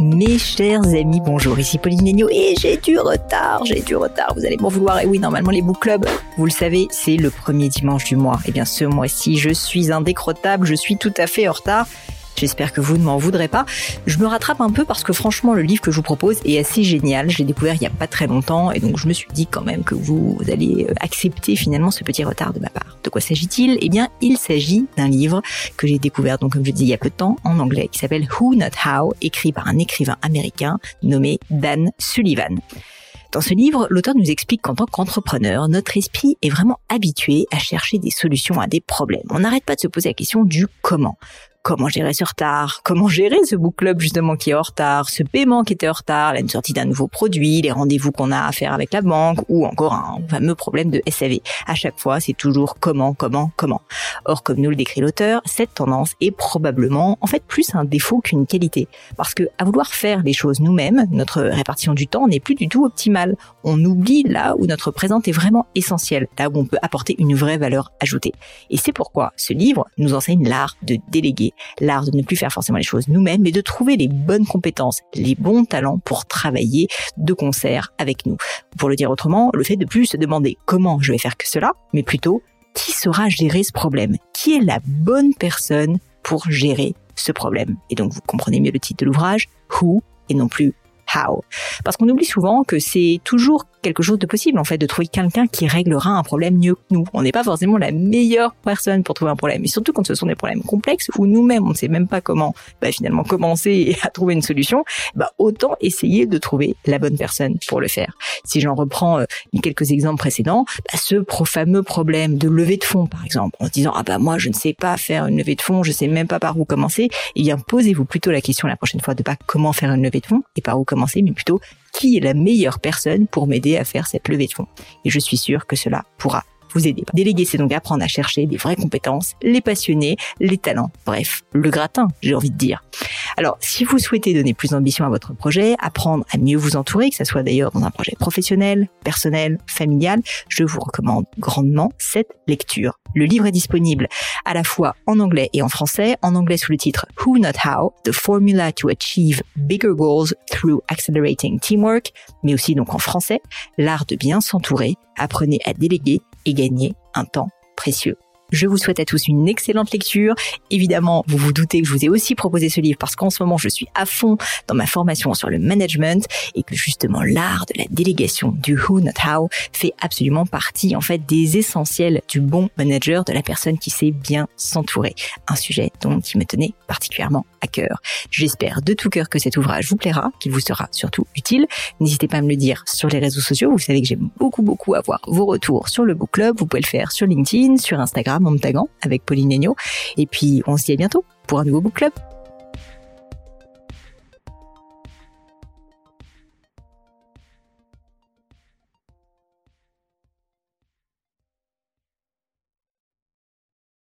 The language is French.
Mes chers amis, bonjour, ici Pauline et j'ai du retard, j'ai du retard, vous allez m'en vouloir. Et oui, normalement les book clubs, vous le savez, c'est le premier dimanche du mois. Et eh bien ce mois-ci, je suis indécrottable, je suis tout à fait en retard. J'espère que vous ne m'en voudrez pas. Je me rattrape un peu parce que franchement, le livre que je vous propose est assez génial. Je l'ai découvert il n'y a pas très longtemps et donc je me suis dit quand même que vous allez euh, accepter finalement ce petit retard de ma part. De quoi s'agit-il? Eh bien, il s'agit d'un livre que j'ai découvert, donc comme je dis il y a peu de temps, en anglais, qui s'appelle Who Not How, écrit par un écrivain américain nommé Dan Sullivan. Dans ce livre, l'auteur nous explique qu'en tant qu'entrepreneur, notre esprit est vraiment habitué à chercher des solutions à des problèmes. On n'arrête pas de se poser la question du comment comment gérer ce retard, comment gérer ce book club justement qui est en retard, ce paiement qui était en retard, la sortie d'un nouveau produit, les rendez-vous qu'on a à faire avec la banque ou encore un fameux problème de SAV. À chaque fois, c'est toujours comment, comment, comment. Or, comme nous le décrit l'auteur, cette tendance est probablement en fait plus un défaut qu'une qualité. Parce que à vouloir faire les choses nous-mêmes, notre répartition du temps n'est plus du tout optimale. On oublie là où notre présence est vraiment essentielle, là où on peut apporter une vraie valeur ajoutée. Et c'est pourquoi ce livre nous enseigne l'art de déléguer l'art de ne plus faire forcément les choses nous-mêmes, mais de trouver les bonnes compétences, les bons talents pour travailler de concert avec nous. Pour le dire autrement, le fait de plus se demander comment je vais faire que cela, mais plutôt qui saura gérer ce problème? Qui est la bonne personne pour gérer ce problème? Et donc vous comprenez mieux le titre de l'ouvrage, Who et non plus How. Parce qu'on oublie souvent que c'est toujours quelque chose de possible en fait de trouver quelqu'un qui réglera un problème mieux que nous. On n'est pas forcément la meilleure personne pour trouver un problème, et surtout quand ce sont des problèmes complexes où nous-mêmes on ne sait même pas comment bah, finalement commencer à trouver une solution. Bah autant essayer de trouver la bonne personne pour le faire. Si j'en reprends euh, quelques exemples précédents, bah, ce fameux problème de levée de fonds par exemple, en se disant ah bah moi je ne sais pas faire une levée de fonds, je sais même pas par où commencer, eh bien posez-vous plutôt la question la prochaine fois de pas comment faire une levée de fonds et par où commencer, mais plutôt qui est la meilleure personne pour m'aider à faire cette levée de fonds. Et je suis sûre que cela pourra vous aider. Déléguer, c'est donc apprendre à chercher des vraies compétences, les passionnés, les talents, bref, le gratin, j'ai envie de dire. Alors, si vous souhaitez donner plus d'ambition à votre projet, apprendre à mieux vous entourer, que ce soit d'ailleurs dans un projet professionnel, personnel, familial, je vous recommande grandement cette lecture. Le livre est disponible à la fois en anglais et en français. En anglais sous le titre Who Not How, The Formula to Achieve Bigger Goals Through Accelerating Teamwork, mais aussi donc en français, L'art de bien s'entourer, apprenez à déléguer et gagner un temps précieux. Je vous souhaite à tous une excellente lecture. Évidemment, vous vous doutez que je vous ai aussi proposé ce livre parce qu'en ce moment, je suis à fond dans ma formation sur le management et que justement l'art de la délégation du who not how fait absolument partie en fait des essentiels du bon manager, de la personne qui sait bien s'entourer. Un sujet dont il me tenait particulièrement à cœur. J'espère de tout cœur que cet ouvrage vous plaira, qu'il vous sera surtout utile. N'hésitez pas à me le dire sur les réseaux sociaux. Vous savez que j'aime beaucoup beaucoup avoir vos retours sur le book club. Vous pouvez le faire sur LinkedIn, sur Instagram taguant avec Pauline Negno. Et puis, on se dit à bientôt pour un nouveau book club.